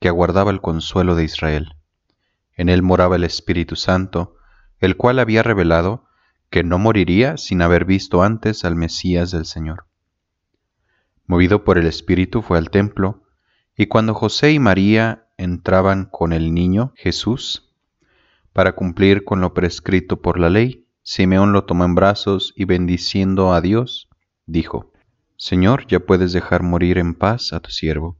que aguardaba el consuelo de Israel. En él moraba el Espíritu Santo, el cual había revelado que no moriría sin haber visto antes al Mesías del Señor. Movido por el Espíritu fue al templo, y cuando José y María entraban con el niño Jesús, para cumplir con lo prescrito por la ley, Simeón lo tomó en brazos y bendiciendo a Dios, dijo, Señor, ya puedes dejar morir en paz a tu siervo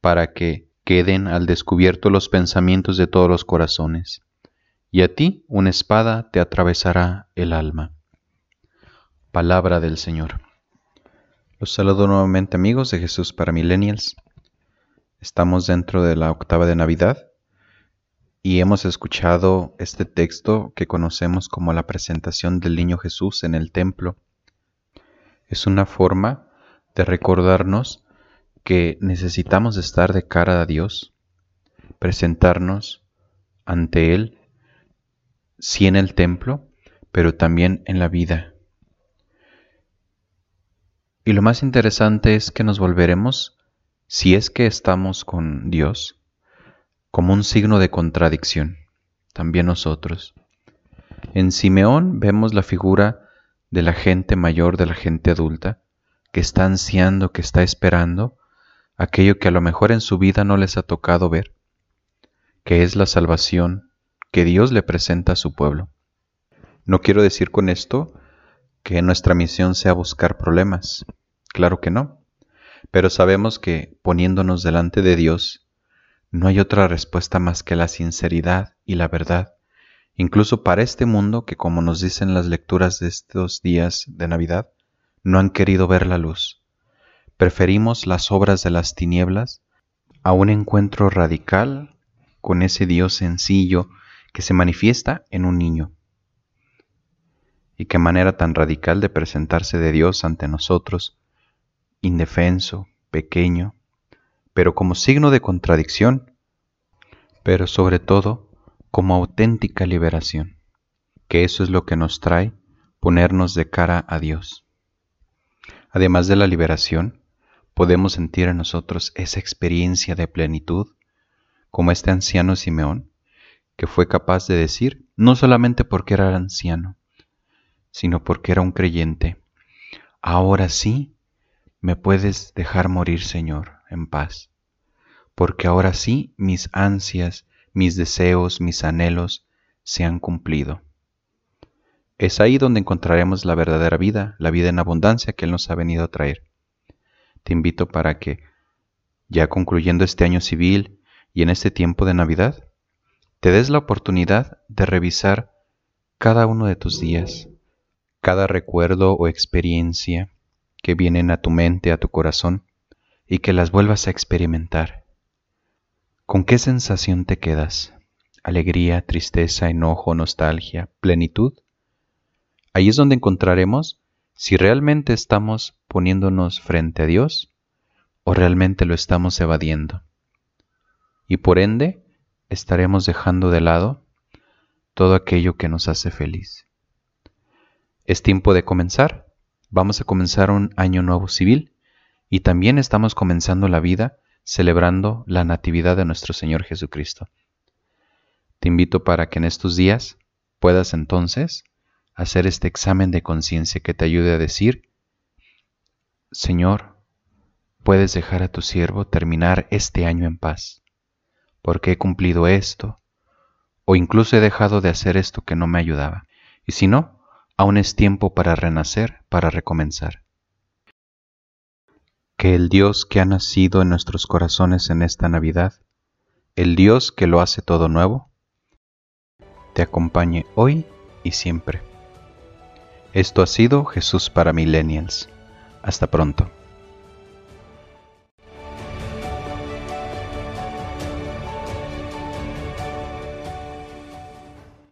para que queden al descubierto los pensamientos de todos los corazones, y a ti una espada te atravesará el alma. Palabra del Señor. Los saludo nuevamente amigos de Jesús para Millennials. Estamos dentro de la octava de Navidad y hemos escuchado este texto que conocemos como la presentación del niño Jesús en el templo. Es una forma de recordarnos que necesitamos estar de cara a Dios, presentarnos ante Él, sí en el templo, pero también en la vida. Y lo más interesante es que nos volveremos, si es que estamos con Dios, como un signo de contradicción, también nosotros. En Simeón vemos la figura de la gente mayor, de la gente adulta, que está ansiando, que está esperando aquello que a lo mejor en su vida no les ha tocado ver, que es la salvación que Dios le presenta a su pueblo. No quiero decir con esto que nuestra misión sea buscar problemas, claro que no, pero sabemos que poniéndonos delante de Dios, no hay otra respuesta más que la sinceridad y la verdad, incluso para este mundo que, como nos dicen las lecturas de estos días de Navidad, no han querido ver la luz preferimos las obras de las tinieblas a un encuentro radical con ese Dios sencillo que se manifiesta en un niño. Y qué manera tan radical de presentarse de Dios ante nosotros, indefenso, pequeño, pero como signo de contradicción, pero sobre todo como auténtica liberación, que eso es lo que nos trae ponernos de cara a Dios. Además de la liberación, podemos sentir en nosotros esa experiencia de plenitud, como este anciano Simeón, que fue capaz de decir, no solamente porque era anciano, sino porque era un creyente, ahora sí me puedes dejar morir, Señor, en paz, porque ahora sí mis ansias, mis deseos, mis anhelos se han cumplido. Es ahí donde encontraremos la verdadera vida, la vida en abundancia que Él nos ha venido a traer te invito para que, ya concluyendo este año civil y en este tiempo de Navidad, te des la oportunidad de revisar cada uno de tus días, cada recuerdo o experiencia que vienen a tu mente, a tu corazón, y que las vuelvas a experimentar. ¿Con qué sensación te quedas? ¿Alegría, tristeza, enojo, nostalgia, plenitud? Ahí es donde encontraremos si realmente estamos poniéndonos frente a Dios o realmente lo estamos evadiendo. Y por ende estaremos dejando de lado todo aquello que nos hace feliz. Es tiempo de comenzar. Vamos a comenzar un año nuevo civil y también estamos comenzando la vida celebrando la Natividad de nuestro Señor Jesucristo. Te invito para que en estos días puedas entonces hacer este examen de conciencia que te ayude a decir, Señor, puedes dejar a tu siervo terminar este año en paz, porque he cumplido esto, o incluso he dejado de hacer esto que no me ayudaba. Y si no, aún es tiempo para renacer, para recomenzar. Que el Dios que ha nacido en nuestros corazones en esta Navidad, el Dios que lo hace todo nuevo, te acompañe hoy y siempre. Esto ha sido Jesús para Millennials. Hasta pronto.